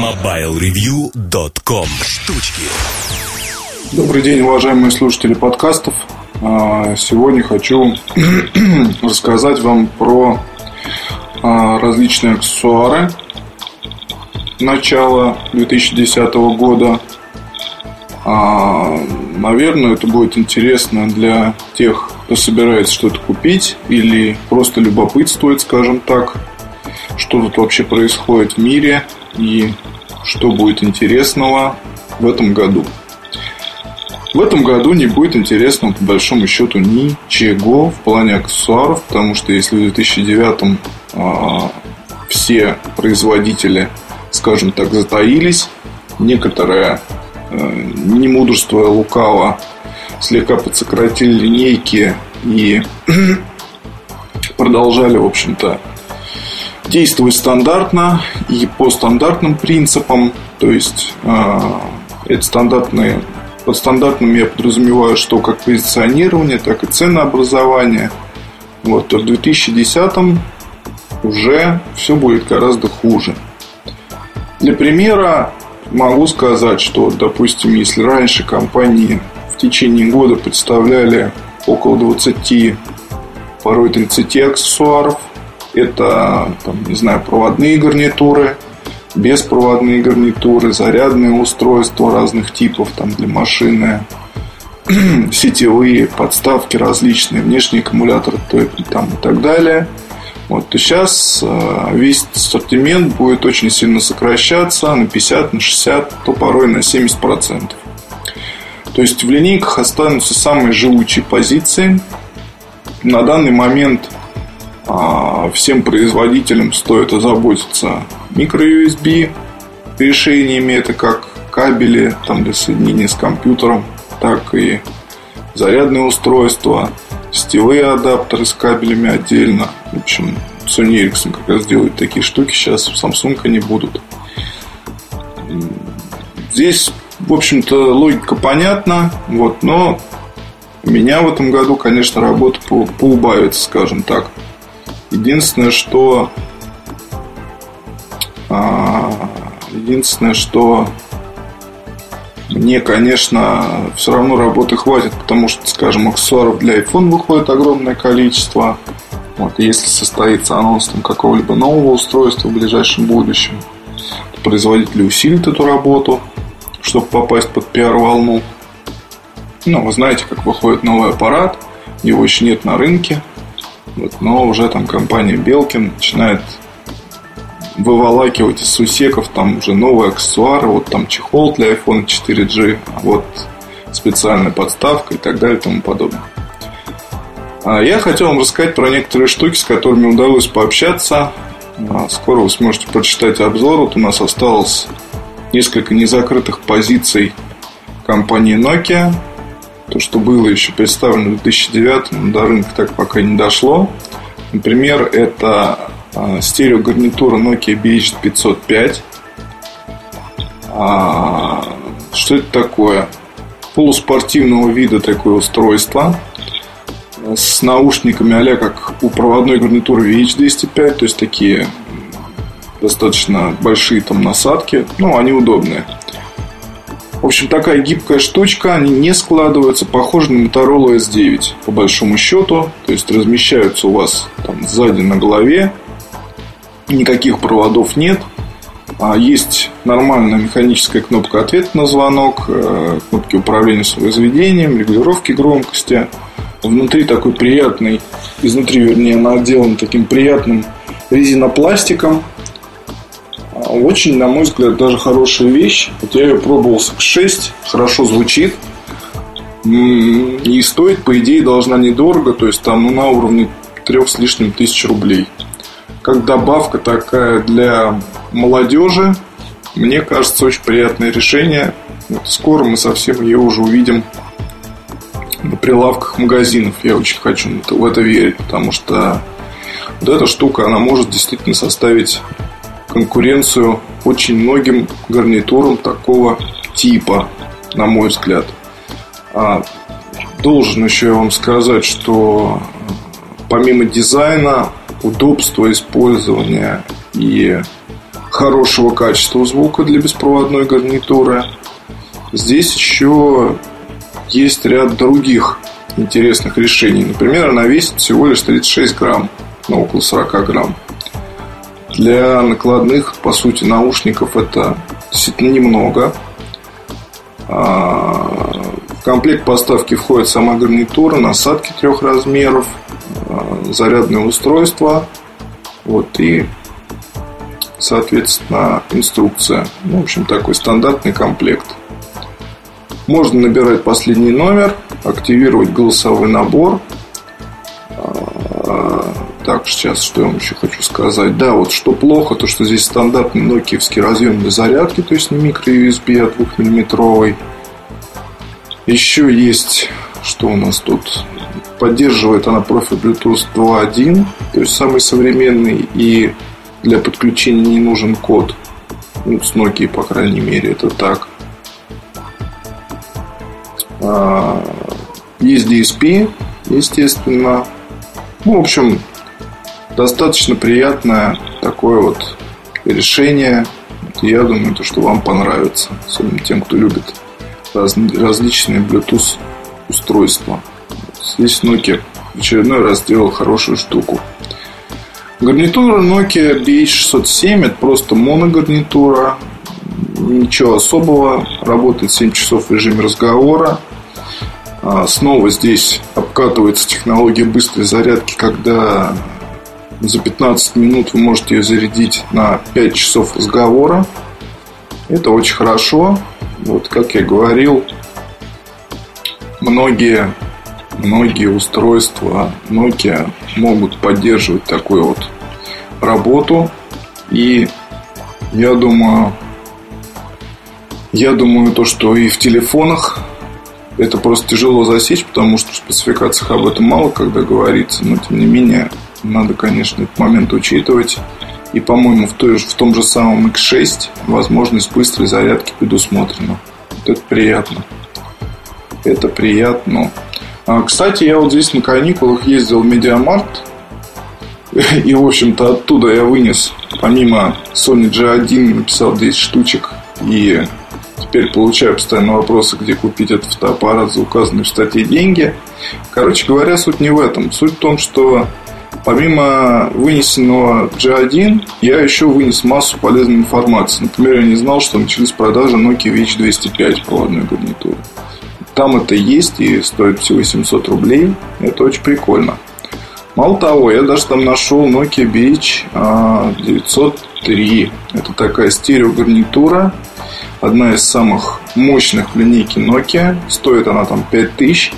MobileReview.com Штучки Добрый день, уважаемые слушатели подкастов. А, сегодня хочу рассказать вам про а, различные аксессуары начала 2010 года. А, наверное, это будет интересно для тех, кто собирается что-то купить или просто любопытствует, скажем так, что тут вообще происходит в мире и что будет интересного в этом году. В этом году не будет интересного, по большому счету, ничего в плане аксессуаров, потому что если в 2009 э, а, все производители, скажем так, затаились, некоторые, э, не мудрствуя лукаво, слегка подсократили линейки и продолжали, в общем-то, действовать стандартно и по стандартным принципам. То есть э, это стандартные под стандартным я подразумеваю, что как позиционирование, так и ценообразование. Вот, то в 2010 уже все будет гораздо хуже. Для примера могу сказать, что, допустим, если раньше компании в течение года представляли около 20, порой 30 аксессуаров, это, там, не знаю, проводные гарнитуры, беспроводные гарнитуры, зарядные устройства разных типов там, для машины, сетевые подставки различные, внешние аккумуляторы там, и так далее. Вот, то сейчас э, весь ассортимент будет очень сильно сокращаться на 50, на 60, то порой на 70%. То есть в линейках останутся самые живучие позиции. На данный момент всем производителям стоит озаботиться микро-USB решениями. Это как кабели там, для соединения с компьютером, так и зарядные устройства, сетевые адаптеры с кабелями отдельно. В общем, Sony Ericsson как раз делает такие штуки, сейчас в Samsung они будут. Здесь, в общем-то, логика понятна, вот, но меня в этом году, конечно, работа поубавится, скажем так. Единственное, что а, единственное, что мне, конечно, все равно работы хватит, потому что, скажем, аксессуаров для iPhone выходит огромное количество. Вот, если состоится анонс там, какого-либо нового устройства в ближайшем будущем, то производители усилят эту работу, чтобы попасть под пиар-волну. Ну, вы знаете, как выходит новый аппарат, его еще нет на рынке. Вот, но уже там компания Белкин начинает выволакивать из сусеков там уже новые аксессуары, вот там чехол для iPhone 4G, а вот специальная подставка и так далее и тому подобное. А я хотел вам рассказать про некоторые штуки, с которыми удалось пообщаться. А, скоро вы сможете прочитать обзор. Вот у нас осталось несколько незакрытых позиций компании Nokia. То, что было еще представлено в 2009, но до рынка так пока не дошло. Например, это а, стереогарнитура Nokia BH505. А, что это такое? Полуспортивного вида такое устройство с наушниками а как у проводной гарнитуры VH205, то есть такие достаточно большие там насадки, ну, они удобные. В общем, такая гибкая штучка, они не складываются, похожи на Motorola S9, по большому счету. То есть размещаются у вас там сзади на голове, никаких проводов нет. А есть нормальная механическая кнопка ответа на звонок, э, кнопки управления воспроизведением, регулировки громкости. Внутри такой приятный, изнутри, вернее, она отделана таким приятным резинопластиком, очень, на мой взгляд, даже хорошая вещь. Вот я ее пробовал с X6, хорошо звучит. И стоит, по идее, должна недорого, то есть там ну, на уровне трех с лишним тысяч рублей. Как добавка такая для молодежи, мне кажется, очень приятное решение. Вот скоро мы совсем ее уже увидим на прилавках магазинов. Я очень хочу в это верить, потому что вот эта штука, она может действительно составить конкуренцию очень многим гарнитурам такого типа, на мой взгляд. А, должен еще я вам сказать, что помимо дизайна, удобства использования и хорошего качества звука для беспроводной гарнитуры. Здесь еще есть ряд других интересных решений. Например, она весит всего лишь 36 грамм, ну, около 40 грамм. Для накладных, по сути, наушников это действительно немного. А, в комплект поставки входит сама гарнитура, насадки трех размеров, а, зарядное устройство, вот, и, соответственно, инструкция. Ну, в общем, такой стандартный комплект. Можно набирать последний номер, активировать голосовой набор. Так, сейчас что я вам еще хочу сказать. Да, вот что плохо, то что здесь стандартный нокиевский разъем для зарядки, то есть не микро-USB, а 2-миллиметровый. Еще есть, что у нас тут? Поддерживает она профиль Bluetooth 2.1, то есть самый современный, и для подключения не нужен код. Ну, с Nokia, по крайней мере, это так. А, есть DSP, естественно. Ну, в общем, достаточно приятное такое вот решение. Я думаю, то, что вам понравится. Особенно тем, кто любит раз, различные Bluetooth устройства. Здесь Nokia в очередной раз сделал хорошую штуку. Гарнитура Nokia BH607 это просто моногарнитура. Ничего особого. Работает 7 часов в режиме разговора. А, снова здесь обкатывается технология быстрой зарядки, когда за 15 минут вы можете ее зарядить на 5 часов разговора. Это очень хорошо. Вот, как я говорил, многие, многие устройства Nokia могут поддерживать такую вот работу. И я думаю, я думаю, то, что и в телефонах это просто тяжело засечь, потому что в спецификациях об этом мало когда говорится, но тем не менее надо, конечно, этот момент учитывать. И, по-моему, в, той, в том же самом X6 возможность быстрой зарядки предусмотрена. Вот это приятно. Это приятно. А, кстати, я вот здесь на каникулах ездил в Media Markt. И, в общем-то, оттуда я вынес, помимо Sony G1, написал 10 штучек. И теперь получаю постоянно вопросы, где купить этот фотоаппарат за указанные в статье деньги. Короче говоря, суть не в этом. Суть в том, что Помимо вынесенного G1, я еще вынес массу полезной информации. Например, я не знал, что начались продажи Nokia VH205 проводной гарнитуры. Там это есть и стоит всего 700 рублей. Это очень прикольно. Мало того, я даже там нашел Nokia BH903. Это такая стереогарнитура. Одна из самых мощных в линейке Nokia. Стоит она там 5000.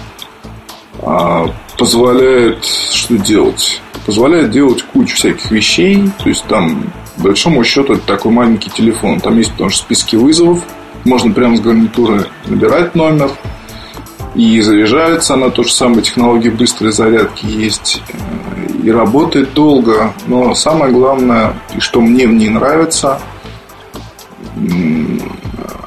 Позволяет что делать? позволяет делать кучу всяких вещей. То есть там, большому счету, это такой маленький телефон. Там есть потому что списки вызовов. Можно прямо с гарнитуры набирать номер. И заряжается она, то же самое, технологии быстрой зарядки есть. И работает долго. Но самое главное, и что мне в ней нравится,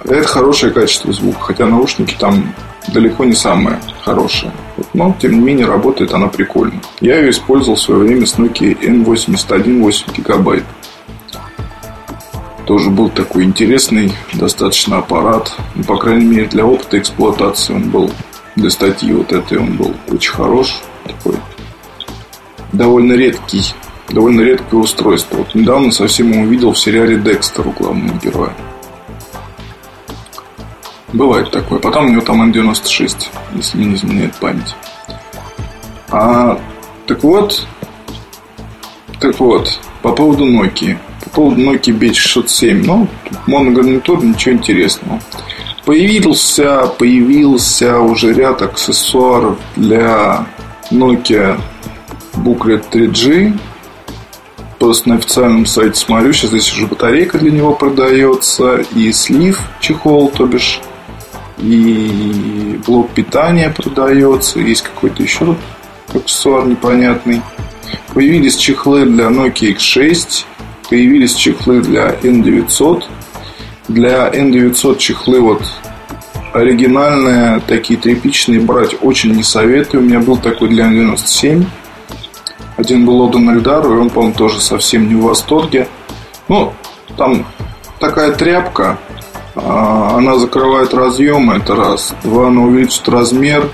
это хорошее качество звука. Хотя наушники там далеко не самое хорошее. Но, тем не менее, работает она прикольно. Я ее использовал в свое время с Nokia N81 8 гигабайт. Тоже был такой интересный достаточно аппарат. Ну, по крайней мере, для опыта эксплуатации он был. Для статьи вот этой он был очень хорош. Такой довольно редкий. Довольно редкое устройство. Вот недавно совсем его увидел в сериале Декстер у главного героя. Бывает такое. Потом у него там N96, если не изменяет память. А, так вот, так вот, по поводу Nokia. По поводу Nokia B607. Ну, моногарнитур, ничего интересного. Появился, появился уже ряд аксессуаров для Nokia Booklet 3G. Просто на официальном сайте смотрю, сейчас здесь уже батарейка для него продается, и слив, чехол, то бишь и блок питания продается, есть какой-то еще аксессуар непонятный. Появились чехлы для Nokia X6, появились чехлы для N900. Для N900 чехлы вот оригинальные, такие тряпичные брать очень не советую. У меня был такой для N97. Один был отдан Эльдару, и он, по-моему, тоже совсем не в восторге. Ну, Там такая тряпка, она закрывает разъемы, это раз. Два, она увеличит размер.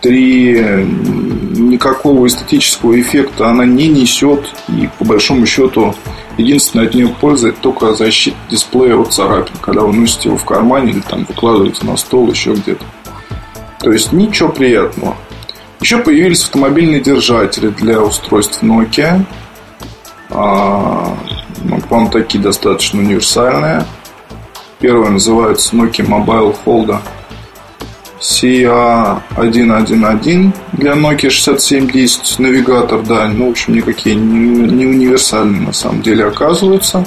Три, никакого эстетического эффекта она не несет. И по большому счету, единственное от нее польза это только защита дисплея от царапин, когда вы носите его в кармане или там выкладываете на стол еще где-то. То есть ничего приятного. Еще появились автомобильные держатели для устройств Nokia. А, ну, по-моему, такие достаточно универсальные. Первый называется Nokia Mobile Holder CA111 для Nokia 6710 навигатор, да, ну, в общем, никакие не, не универсальные на самом деле оказываются.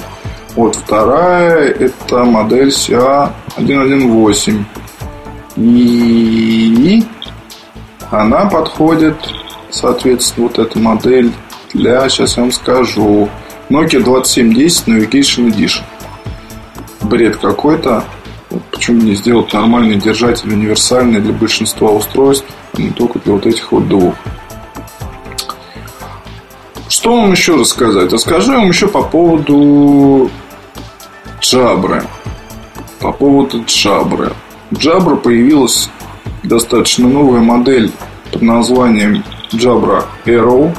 Вот вторая, это модель CA118. И она подходит, соответственно, вот эта модель для, сейчас я вам скажу, Nokia 2710 Navigation Edition бред какой-то. Почему не сделать нормальный держатель универсальный для большинства устройств, а не только для вот этих вот двух. Что вам еще рассказать? Расскажу вам еще по поводу Джабры. По поводу Джабры. Джабра появилась достаточно новая модель под названием Jabra Arrow.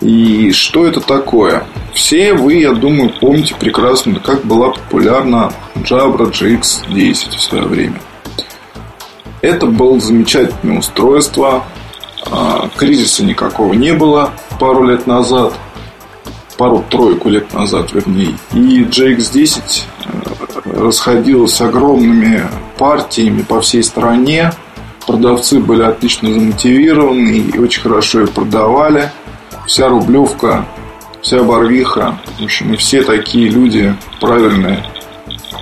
И что это такое? Все вы, я думаю, помните прекрасно, как была популярна Jabra GX10 в свое время. Это было замечательное устройство. А, кризиса никакого не было пару лет назад. Пару-тройку лет назад, вернее. И GX10 э, расходилась огромными партиями по всей стране. Продавцы были отлично замотивированы и очень хорошо их продавали. Вся рублевка вся Барвиха, в общем, и все такие люди правильные,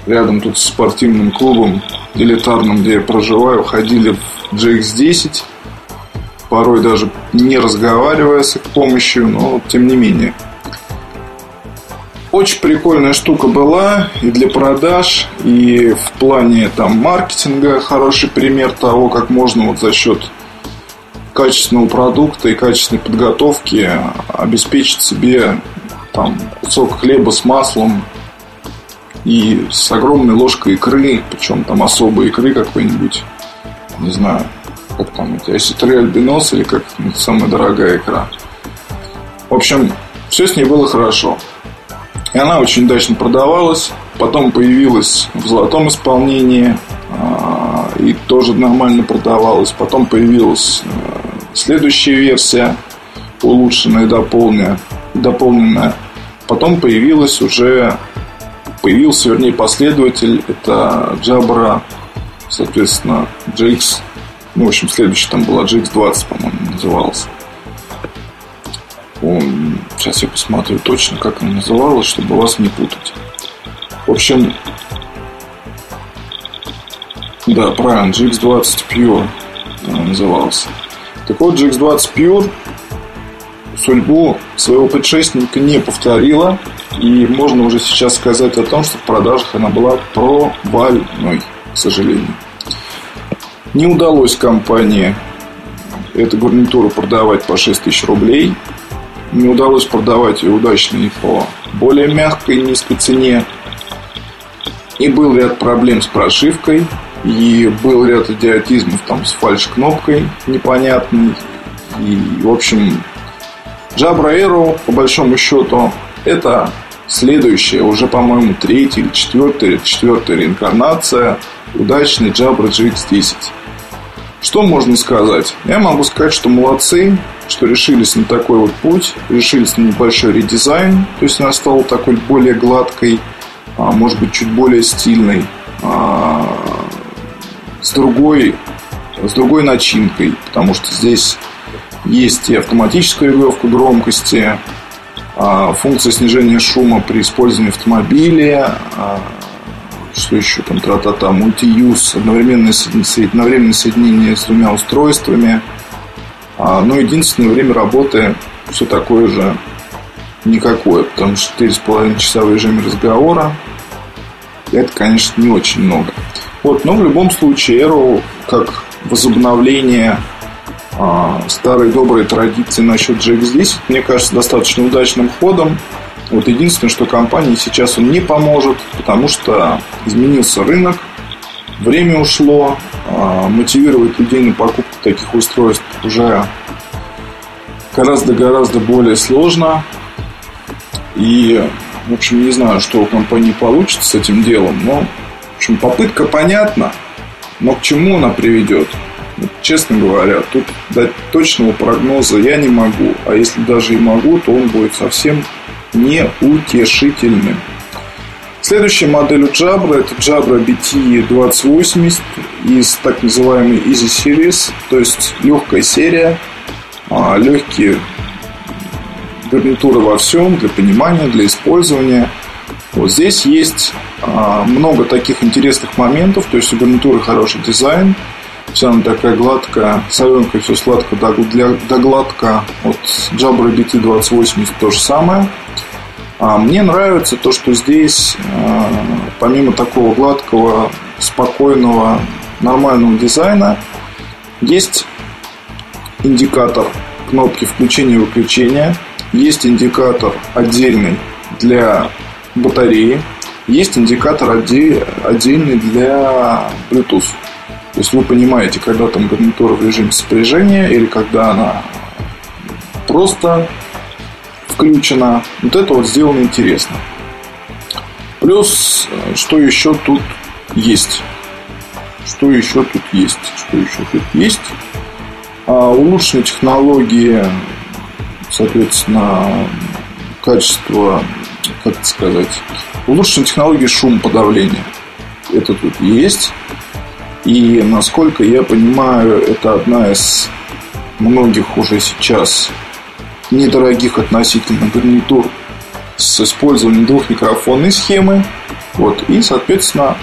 рядом тут с спортивным клубом элитарным, где я проживаю, ходили в GX10, порой даже не разговаривая с их помощью, но тем не менее. Очень прикольная штука была и для продаж, и в плане там маркетинга хороший пример того, как можно вот за счет качественного продукта и качественной подготовки обеспечить себе там кусок хлеба с маслом и с огромной ложкой икры, причем там особой икры какой-нибудь, не знаю, как там эти, осетры альбинос или как самая дорогая икра. В общем, все с ней было хорошо. И она очень удачно продавалась. Потом появилась в золотом исполнении а, и тоже нормально продавалась. Потом появилась э, Следующая версия, улучшенная дополненная, дополненная. Потом появилась уже, появился, вернее, последователь, это Jabra, соответственно, GX, ну, в общем, следующий там была GX20, по-моему, назывался. Он, сейчас я посмотрю точно, как она называлась, чтобы вас не путать. В общем, да, правильно, GX20 Pure назывался. Так вот, GX20 Pure судьбу своего предшественника не повторила. И можно уже сейчас сказать о том, что в продажах она была провальной, к сожалению. Не удалось компании эту гарнитуру продавать по 6 тысяч рублей. Не удалось продавать ее удачно и по более мягкой и низкой цене. И был ряд проблем с прошивкой. И был ряд идиотизмов там с фальш-кнопкой непонятной. И, в общем, Jabra Aero, по большому счету, это следующая, уже, по-моему, третья или четвертая, четвертая реинкарнация удачной Jabra GX10. Что можно сказать? Я могу сказать, что молодцы, что решились на такой вот путь, решились на небольшой редизайн, то есть она стала такой более гладкой, а, может быть, чуть более стильной. С другой, с другой начинкой, потому что здесь есть и автоматическая регулировка громкости, а, функция снижения шума при использовании автомобиля, а, что еще там, тра-та-та, мультиюз, одновременное, одновременное соединение с двумя устройствами. А, но единственное время работы все такое же никакое, потому что 4,5 часа в режиме разговора это, конечно, не очень много. Вот, но в любом случае Arrow как возобновление а, старой доброй традиции насчет GX10, мне кажется, достаточно удачным ходом. Вот единственное, что компании сейчас он не поможет, потому что изменился рынок, время ушло, а, мотивировать людей на покупку таких устройств уже гораздо-гораздо более сложно. И, в общем, не знаю, что у компании получится с этим делом, но, в общем, попытка понятна, но к чему она приведет? Вот, честно говоря, тут дать точного прогноза я не могу. А если даже и могу, то он будет совсем неутешительным. Следующая модель у Jabra это Jabra BT 2080 из так называемой Easy Series, то есть легкая серия, а, легкие гарнитуры во всем для понимания, для использования. Вот здесь есть много таких интересных моментов, то есть у гарнитуры хороший дизайн, вся она такая гладкая, соленкая, все сладко да, для, да гладко. Вот Jabra BT 2080 то же самое. А мне нравится то, что здесь, а, помимо такого гладкого, спокойного, нормального дизайна, есть индикатор кнопки включения и выключения, есть индикатор отдельный для батареи, есть индикатор отдельный для Bluetooth. То есть вы понимаете, когда там гарнитура в режиме сопряжения или когда она просто включена. Вот это вот сделано интересно. Плюс, что еще тут есть? Что еще тут есть? Что еще тут есть? А, улучшенные технологии, соответственно, качество, как это сказать, улучшенные технологии шумоподавления. Это тут есть. И, насколько я понимаю, это одна из многих уже сейчас недорогих относительно гарнитур с использованием двухмикрофонной схемы. Вот, и, соответственно,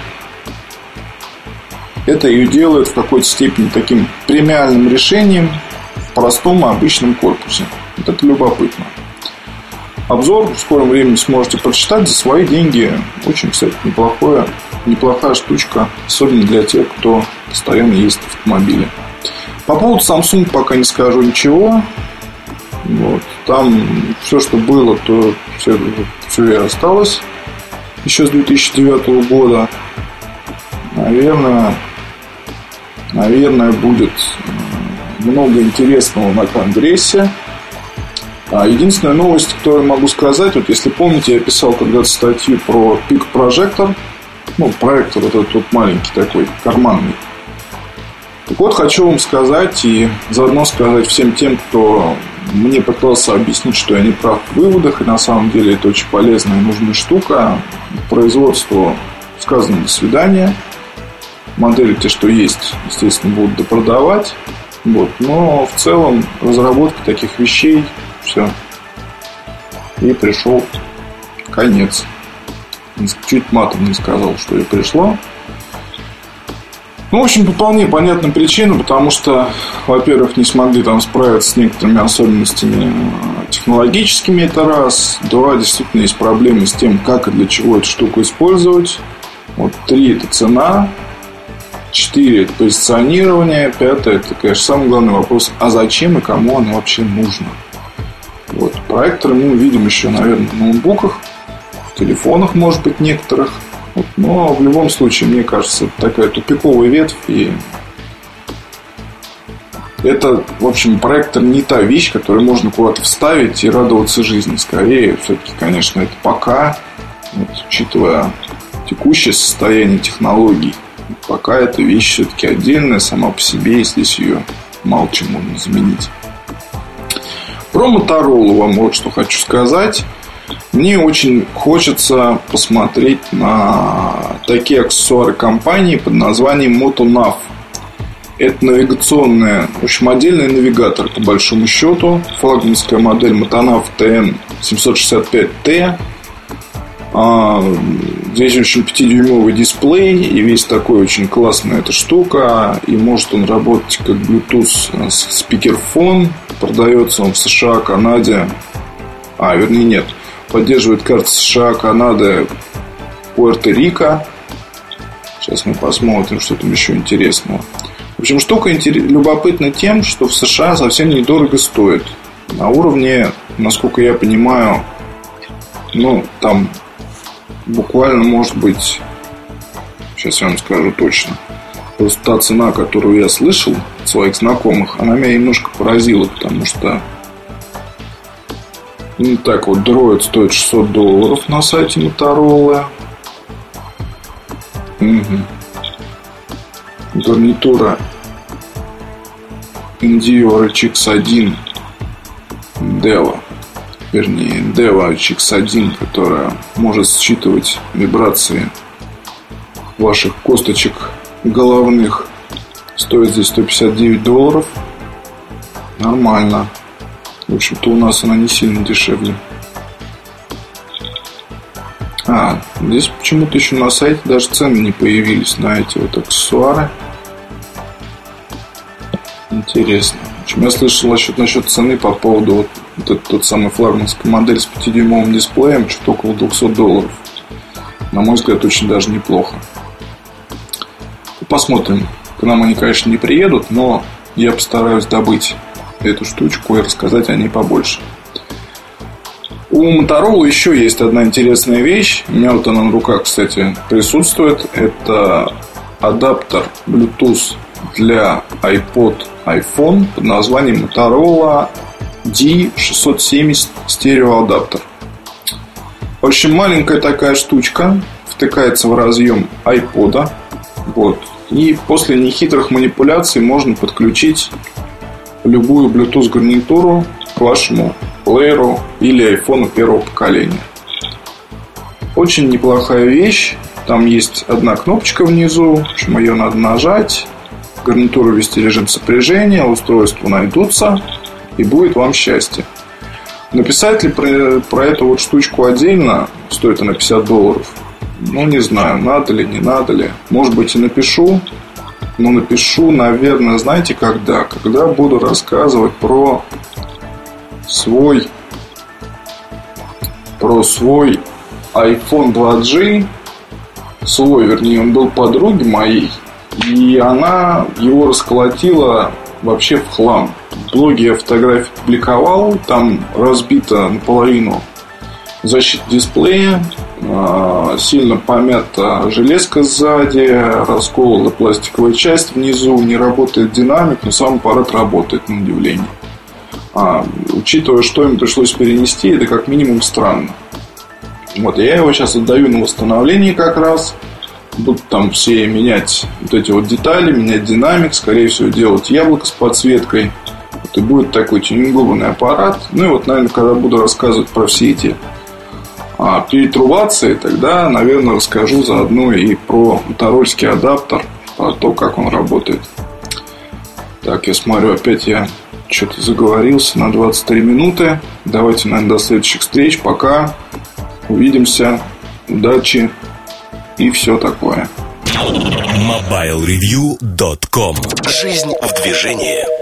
это ее делает в какой-то степени таким премиальным решением в простом обычном корпусе. Вот это любопытно. Обзор в скором времени сможете прочитать за свои деньги. Очень, кстати, неплохое, неплохая штучка, особенно для тех, кто постоянно ездит в автомобиле. По поводу Samsung пока не скажу ничего. Вот. Там все, что было, то все, все и осталось еще с 2009 года. Наверное, наверное, будет много интересного на Конгрессе. А единственная новость, которую могу сказать, вот если помните, я писал когда-то статью про пик прожектор, ну, проектор вот этот вот маленький такой, карманный. Так вот, хочу вам сказать и заодно сказать всем тем, кто мне пытался объяснить, что я не прав в выводах, и на самом деле это очень полезная и нужная штука. Производству сказано «до свидания». Модели те, что есть, естественно, будут допродавать. Вот. Но в целом разработка таких вещей все. И пришел конец. Чуть матом не сказал, что и пришло. Ну, в общем, по вполне понятным причинам, потому что, во-первых, не смогли там справиться с некоторыми особенностями технологическими, это раз. Два, действительно, есть проблемы с тем, как и для чего эту штуку использовать. Вот три – это цена. Четыре – это позиционирование. Пятое – это, конечно, самый главный вопрос, а зачем и кому оно вообще нужно? Вот. Проекторы мы увидим еще, наверное, в ноутбуках, в телефонах, может быть, некоторых – вот, но в любом случае, мне кажется, такая тупиковая ветвь. И это, в общем, проектор не та вещь, которую можно куда-то вставить и радоваться жизни. Скорее, все-таки, конечно, это пока, вот, учитывая текущее состояние технологий, пока эта вещь все-таки отдельная сама по себе, и здесь ее мало чем можно заменить. Про Motorola вам вот что хочу сказать. Мне очень хочется посмотреть на такие аксессуары компании под названием MotoNav. Это навигационная, в общем, отдельный навигатор, по большому счету. Флагманская модель Motonav TN765T. А, здесь очень 5-дюймовый дисплей и весь такой очень классная эта штука. И может он работать как Bluetooth спикерфон. Продается он в США, Канаде. А, вернее, нет поддерживает карты США, Канады, Пуэрто-Рико. Сейчас мы посмотрим, что там еще интересного. В общем, штука любопытна тем, что в США совсем недорого стоит. На уровне, насколько я понимаю, Ну, там буквально может быть, сейчас я вам скажу точно, просто та цена, которую я слышал своих знакомых, она меня немножко поразила, потому что ну, так вот, дроид стоит 600 долларов на сайте Motorola. Угу. Гарнитура Endeavor HX1 Deva вернее, Deva HX1, которая может считывать вибрации ваших косточек головных. Стоит здесь 159 долларов. Нормально. В общем-то, у нас она не сильно дешевле. А, здесь почему-то еще на сайте даже цены не появились на эти вот аксессуары. Интересно. В общем, я слышал насчет, насчет цены по поводу вот, вот этот, тот самый флагманская модель с 5-дюймовым дисплеем, что-то около 200 долларов. На мой взгляд, очень даже неплохо. Посмотрим. К нам они, конечно, не приедут, но я постараюсь добыть эту штучку и рассказать о ней побольше. У Motorola еще есть одна интересная вещь. У меня вот она на руках, кстати, присутствует. Это адаптер Bluetooth для iPod iPhone под названием Motorola D670 стереоадаптер. В общем, маленькая такая штучка втыкается в разъем iPod. Вот. И после нехитрых манипуляций можно подключить любую Bluetooth гарнитуру к вашему плееру или айфону первого поколения. Очень неплохая вещь. Там есть одна кнопочка внизу, в общем, ее надо нажать гарнитуру ввести режим сопряжения, устройства найдутся, и будет вам счастье. Написать ли про, про эту вот штучку отдельно, стоит она 50 долларов, ну, не знаю, надо ли, не надо ли. Может быть, и напишу, но напишу, наверное, знаете, когда? Когда буду рассказывать про свой про свой iPhone 2G свой, вернее, он был подруги моей и она его расколотила вообще в хлам. В блоге я фотографии публиковал, там разбито наполовину защита дисплея, сильно помята железка сзади, расколота пластиковая часть внизу, не работает динамик, но сам аппарат работает, на удивление. А, учитывая, что им пришлось перенести, это как минимум странно. Вот, я его сейчас отдаю на восстановление как раз будут там все менять вот эти вот детали, менять динамик, скорее всего, делать яблоко с подсветкой. Вот и будет такой тюнингованный аппарат. Ну и вот, наверное, когда буду рассказывать про все эти а, перетрубации, тогда, наверное, расскажу заодно и про моторольский адаптер, про то, как он работает. Так, я смотрю, опять я что-то заговорился на 23 минуты. Давайте, наверное, до следующих встреч. Пока. Увидимся. Удачи и все такое. MobileReview.com Жизнь в движении